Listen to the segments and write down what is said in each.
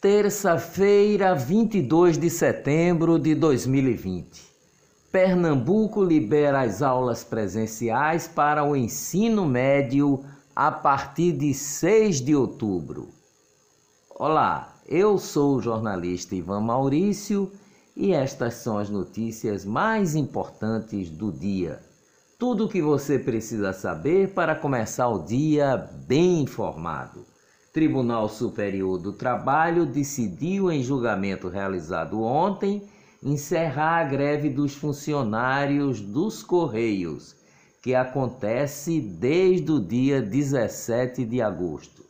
Terça-feira, 22 de setembro de 2020. Pernambuco libera as aulas presenciais para o ensino médio a partir de 6 de outubro. Olá, eu sou o jornalista Ivan Maurício e estas são as notícias mais importantes do dia. Tudo o que você precisa saber para começar o dia bem informado. Tribunal Superior do Trabalho decidiu, em julgamento realizado ontem, encerrar a greve dos funcionários dos Correios, que acontece desde o dia 17 de agosto.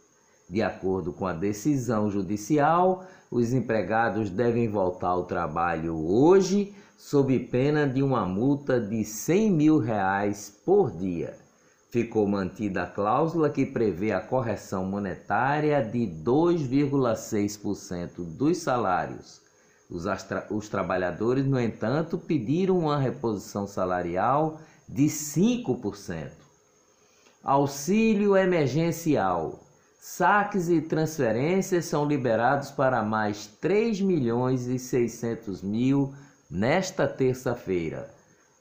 De acordo com a decisão judicial, os empregados devem voltar ao trabalho hoje, sob pena de uma multa de 100 mil reais por dia ficou mantida a cláusula que prevê a correção monetária de 2,6% dos salários. Os, os, trabalhadores, no entanto, pediram uma reposição salarial de 5%. Auxílio emergencial. Saques e transferências são liberados para mais 3 milhões e 600 mil nesta terça-feira.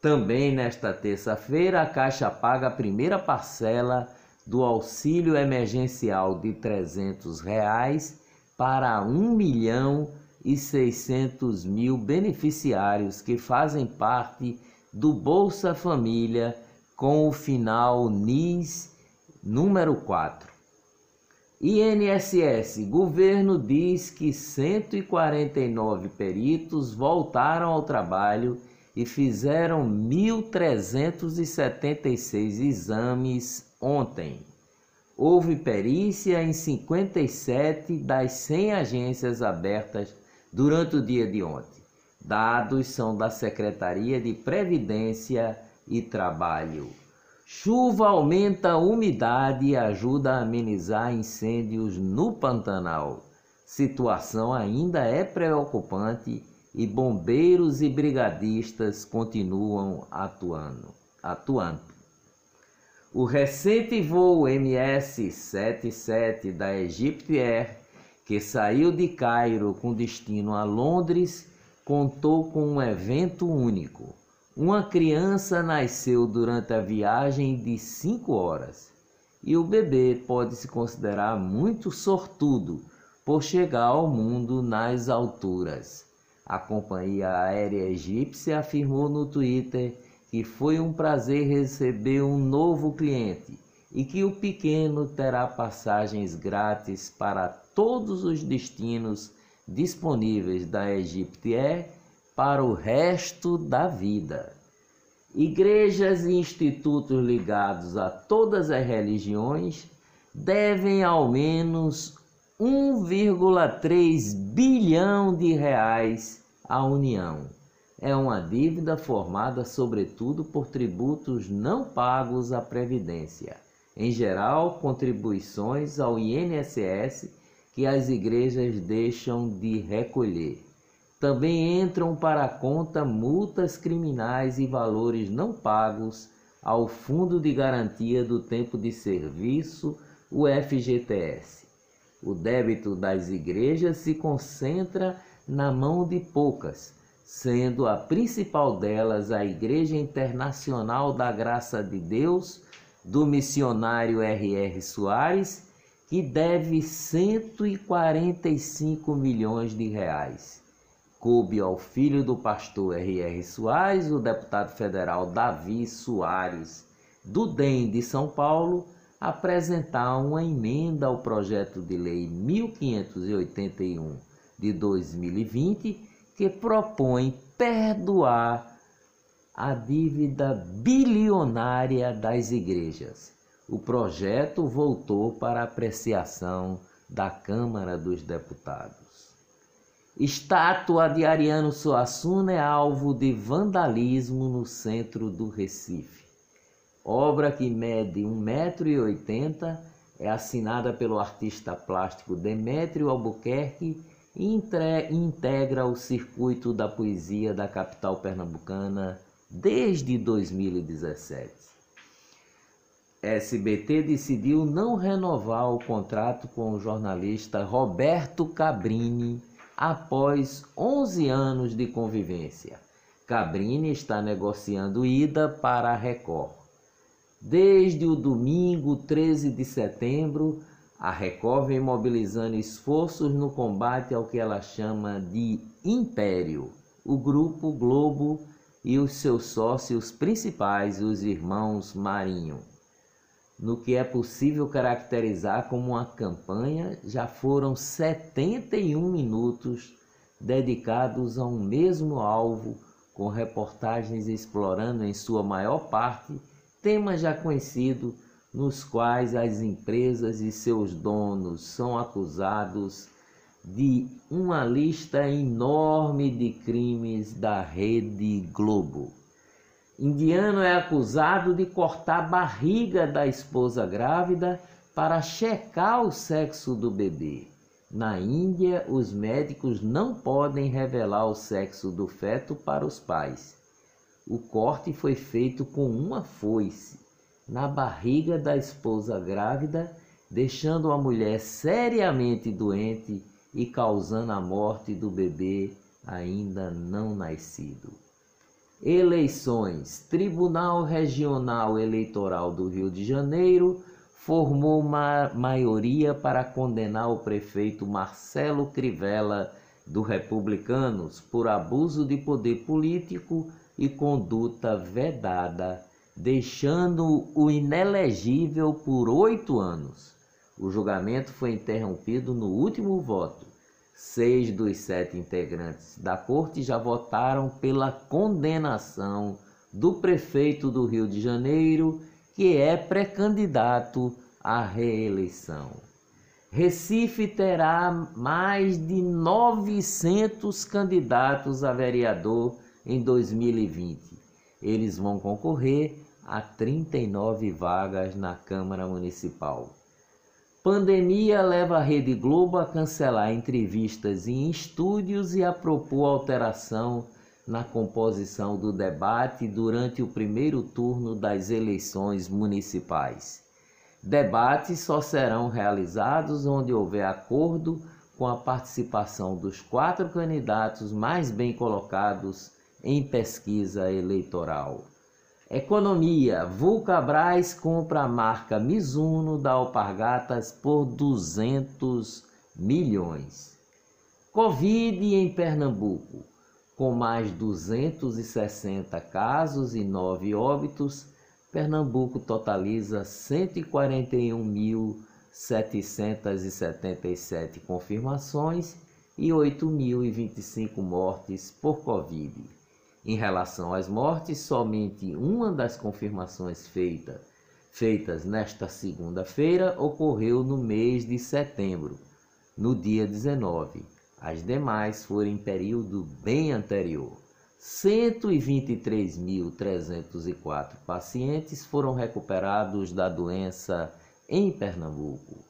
Também nesta terça-feira, a Caixa paga a primeira parcela do auxílio emergencial de 300 reais para 1 milhão e 600 mil beneficiários que fazem parte do Bolsa Família com o final NIS número 4. INSS, governo diz que 149 peritos voltaram ao trabalho e fizeram 1.376 exames ontem. Houve perícia em 57 das 100 agências abertas durante o dia de ontem. Dados são da Secretaria de Previdência e Trabalho. Chuva aumenta a umidade e ajuda a amenizar incêndios no Pantanal. Situação ainda é preocupante e bombeiros e brigadistas continuam atuando. atuando. O recente voo MS-77 da Egypt Air, que saiu de Cairo com destino a Londres, contou com um evento único. Uma criança nasceu durante a viagem de 5 horas e o bebê pode se considerar muito sortudo por chegar ao mundo nas alturas. A companhia aérea egípcia afirmou no Twitter que foi um prazer receber um novo cliente e que o pequeno terá passagens grátis para todos os destinos disponíveis da Egypt Air para o resto da vida. Igrejas e institutos ligados a todas as religiões devem ao menos 1,3 bilhão de reais à União. É uma dívida formada sobretudo por tributos não pagos à Previdência, em geral, contribuições ao INSS que as igrejas deixam de recolher. Também entram para a conta multas criminais e valores não pagos ao Fundo de Garantia do Tempo de Serviço, o FGTS. O débito das igrejas se concentra na mão de poucas, sendo a principal delas a Igreja Internacional da Graça de Deus, do missionário R.R. Soares, que deve 145 milhões de reais. Coube ao filho do pastor R.R. Soares, o deputado federal Davi Soares, do DEM de São Paulo, apresentar uma emenda ao projeto de lei 1581 de 2020 que propõe perdoar a dívida bilionária das igrejas. O projeto voltou para apreciação da Câmara dos Deputados. Estátua de Ariano Suassuna é alvo de vandalismo no centro do Recife. Obra que mede 1,80m, é assinada pelo artista plástico Demétrio Albuquerque e integra o circuito da poesia da capital pernambucana desde 2017. SBT decidiu não renovar o contrato com o jornalista Roberto Cabrini após 11 anos de convivência. Cabrini está negociando ida para a Record. Desde o domingo 13 de setembro, a Record vem mobilizando esforços no combate ao que ela chama de império, o Grupo Globo e os seus sócios principais, os irmãos Marinho. No que é possível caracterizar como uma campanha, já foram 71 minutos dedicados a um mesmo alvo com reportagens explorando em sua maior parte temas já conhecidos, nos quais as empresas e seus donos são acusados de uma lista enorme de crimes da Rede Globo. Indiano é acusado de cortar a barriga da esposa grávida para checar o sexo do bebê. Na Índia, os médicos não podem revelar o sexo do feto para os pais. O corte foi feito com uma foice na barriga da esposa grávida, deixando a mulher seriamente doente e causando a morte do bebê ainda não nascido. Eleições: Tribunal Regional Eleitoral do Rio de Janeiro formou uma maioria para condenar o prefeito Marcelo Crivella do Republicanos por abuso de poder político e conduta vedada, deixando-o inelegível por oito anos. O julgamento foi interrompido no último voto. Seis dos sete integrantes da corte já votaram pela condenação do prefeito do Rio de Janeiro que é pré-candidato à reeleição. Recife terá mais de 900 candidatos a vereador em 2020. Eles vão concorrer a 39 vagas na Câmara Municipal. Pandemia leva a Rede Globo a cancelar entrevistas em estúdios e a propor alteração na composição do debate durante o primeiro turno das eleições municipais. Debates só serão realizados onde houver acordo com a participação dos quatro candidatos mais bem colocados em pesquisa eleitoral. Economia: Vulcabras compra a marca Mizuno da Alpargatas por 200 milhões. Covid em Pernambuco com mais 260 casos e 9 óbitos, Pernambuco totaliza 141.777 confirmações e 8.025 mortes por Covid. Em relação às mortes, somente uma das confirmações feita, feitas nesta segunda-feira ocorreu no mês de setembro, no dia 19 as demais foram em período bem anterior. 123.304 pacientes foram recuperados da doença em Pernambuco.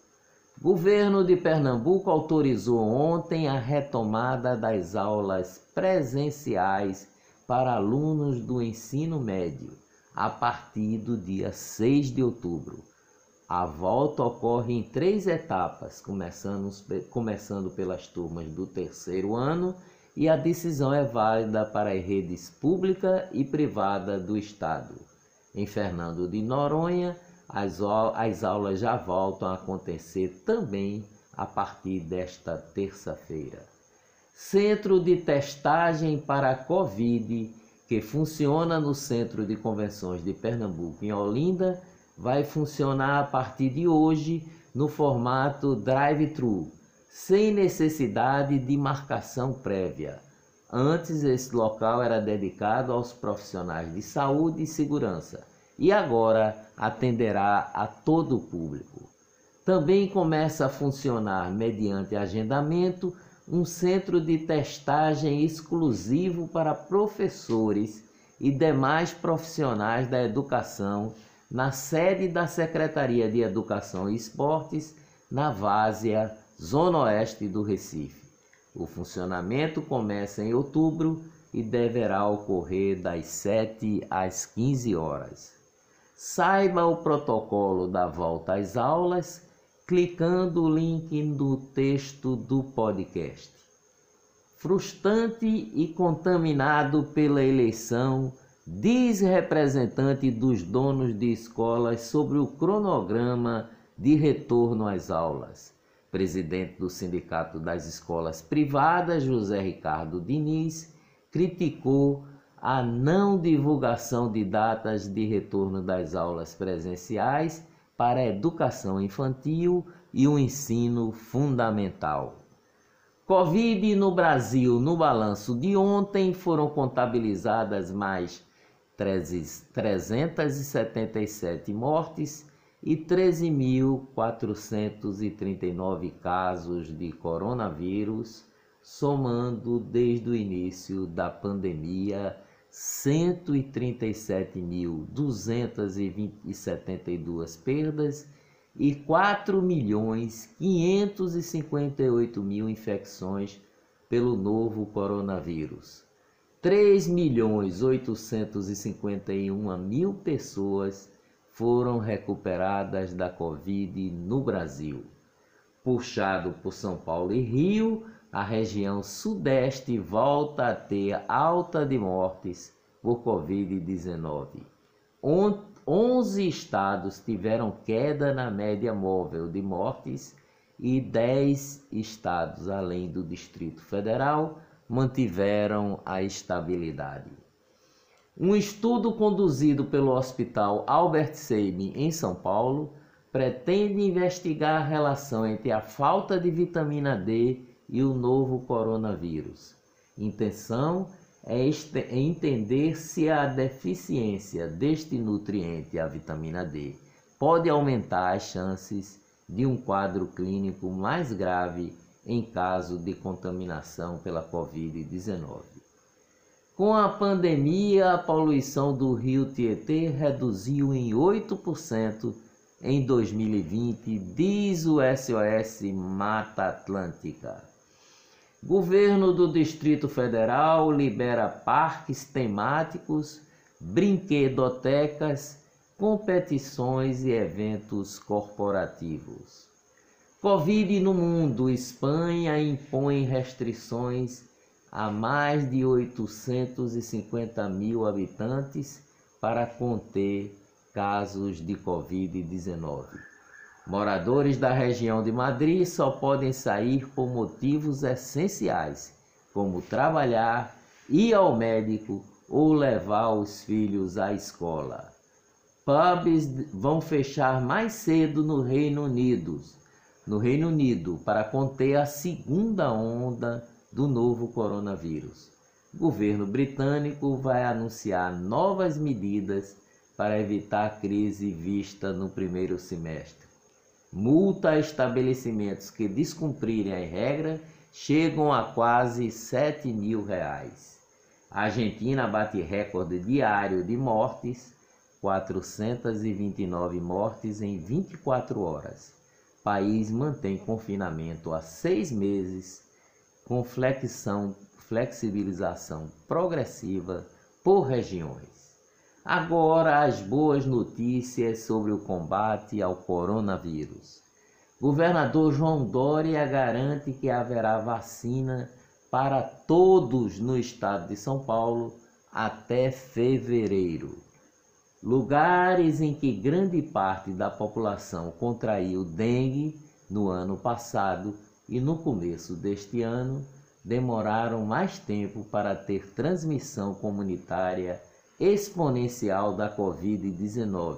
Governo de Pernambuco autorizou ontem a retomada das aulas presenciais para alunos do ensino médio a partir do dia 6 de outubro. A volta ocorre em três etapas, começando, começando pelas turmas do terceiro ano, e a decisão é válida para as redes pública e privada do Estado. Em Fernando de Noronha, as, as aulas já voltam a acontecer também a partir desta terça-feira. Centro de testagem para a Covid, que funciona no Centro de Convenções de Pernambuco, em Olinda, vai funcionar a partir de hoje no formato drive-thru, sem necessidade de marcação prévia. Antes, esse local era dedicado aos profissionais de saúde e segurança e agora atenderá a todo o público. Também começa a funcionar, mediante agendamento, um centro de testagem exclusivo para professores e demais profissionais da educação na sede da Secretaria de Educação e Esportes, na Várzea, Zona Oeste do Recife. O funcionamento começa em outubro e deverá ocorrer das 7 às 15 horas. Saiba o protocolo da volta às aulas clicando o link no texto do podcast. Frustrante e contaminado pela eleição, diz representante dos donos de escolas sobre o cronograma de retorno às aulas. Presidente do Sindicato das Escolas Privadas, José Ricardo Diniz, criticou a não divulgação de datas de retorno das aulas presenciais para a educação infantil e o ensino fundamental. Covid no Brasil, no balanço de ontem, foram contabilizadas mais 377 mortes e 13.439 casos de coronavírus, somando desde o início da pandemia 137.272 perdas e 4.558.000 mil infecções pelo novo coronavírus. 3.851.000 mil pessoas foram recuperadas da Covid no Brasil. Puxado por São Paulo e Rio, a região sudeste volta a ter alta de mortes por Covid-19. 11 estados tiveram queda na média móvel de mortes e 10 estados, além do Distrito Federal, mantiveram a estabilidade. Um estudo conduzido pelo Hospital Albert Sabin em São Paulo pretende investigar a relação entre a falta de vitamina D e o novo coronavírus. Intenção é, é entender se a deficiência deste nutriente, a vitamina D, pode aumentar as chances de um quadro clínico mais grave em caso de contaminação pela Covid-19. Com a pandemia, a poluição do rio Tietê reduziu em 8% em 2020, diz o SOS Mata Atlântica. Governo do Distrito Federal libera parques temáticos, brinquedotecas, competições e eventos corporativos. Covid no mundo. Espanha impõe restrições a mais de 850 mil habitantes para conter casos de Covid-19. Moradores da região de Madrid só podem sair por motivos essenciais, como trabalhar, ir ao médico ou levar os filhos à escola. Pubs vão fechar mais cedo no Reino Unido, no Reino Unido, para conter a segunda onda do novo coronavírus. O governo britânico vai anunciar novas medidas para evitar a crise vista no primeiro semestre. Multa a estabelecimentos que descumprirem a regra chegam a quase 7 mil reais. A Argentina bate recorde diário de mortes, 429 mortes em 24 horas. País mantém confinamento há seis meses com flexão, flexibilização progressiva por regiões. Agora as boas notícias sobre o combate ao coronavírus. Governador João Dória garante que haverá vacina para todos no estado de São Paulo até fevereiro. Lugares em que grande parte da população contraiu dengue no ano passado e no começo deste ano demoraram mais tempo para ter transmissão comunitária exponencial da Covid-19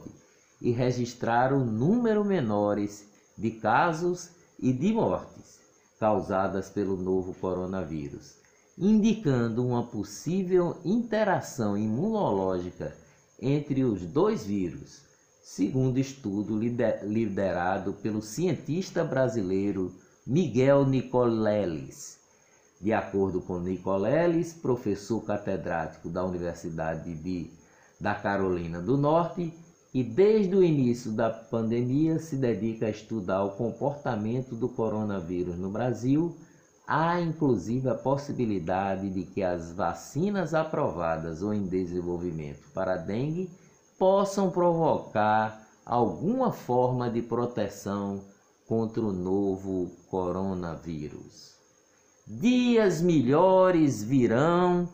e registraram número menores de casos e de mortes causadas pelo novo coronavírus, indicando uma possível interação imunológica entre os dois vírus, segundo estudo liderado pelo cientista brasileiro Miguel Nicoleles. De acordo com Nicoleles, professor catedrático da Universidade de, da Carolina do Norte, e desde o início da pandemia se dedica a estudar o comportamento do coronavírus no Brasil, há inclusive a possibilidade de que as vacinas aprovadas ou em desenvolvimento para a dengue possam provocar alguma forma de proteção contra o novo coronavírus. Dias melhores virão,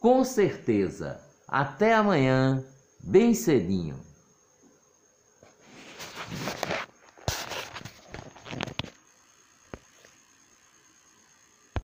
com certeza. Até amanhã, bem cedinho.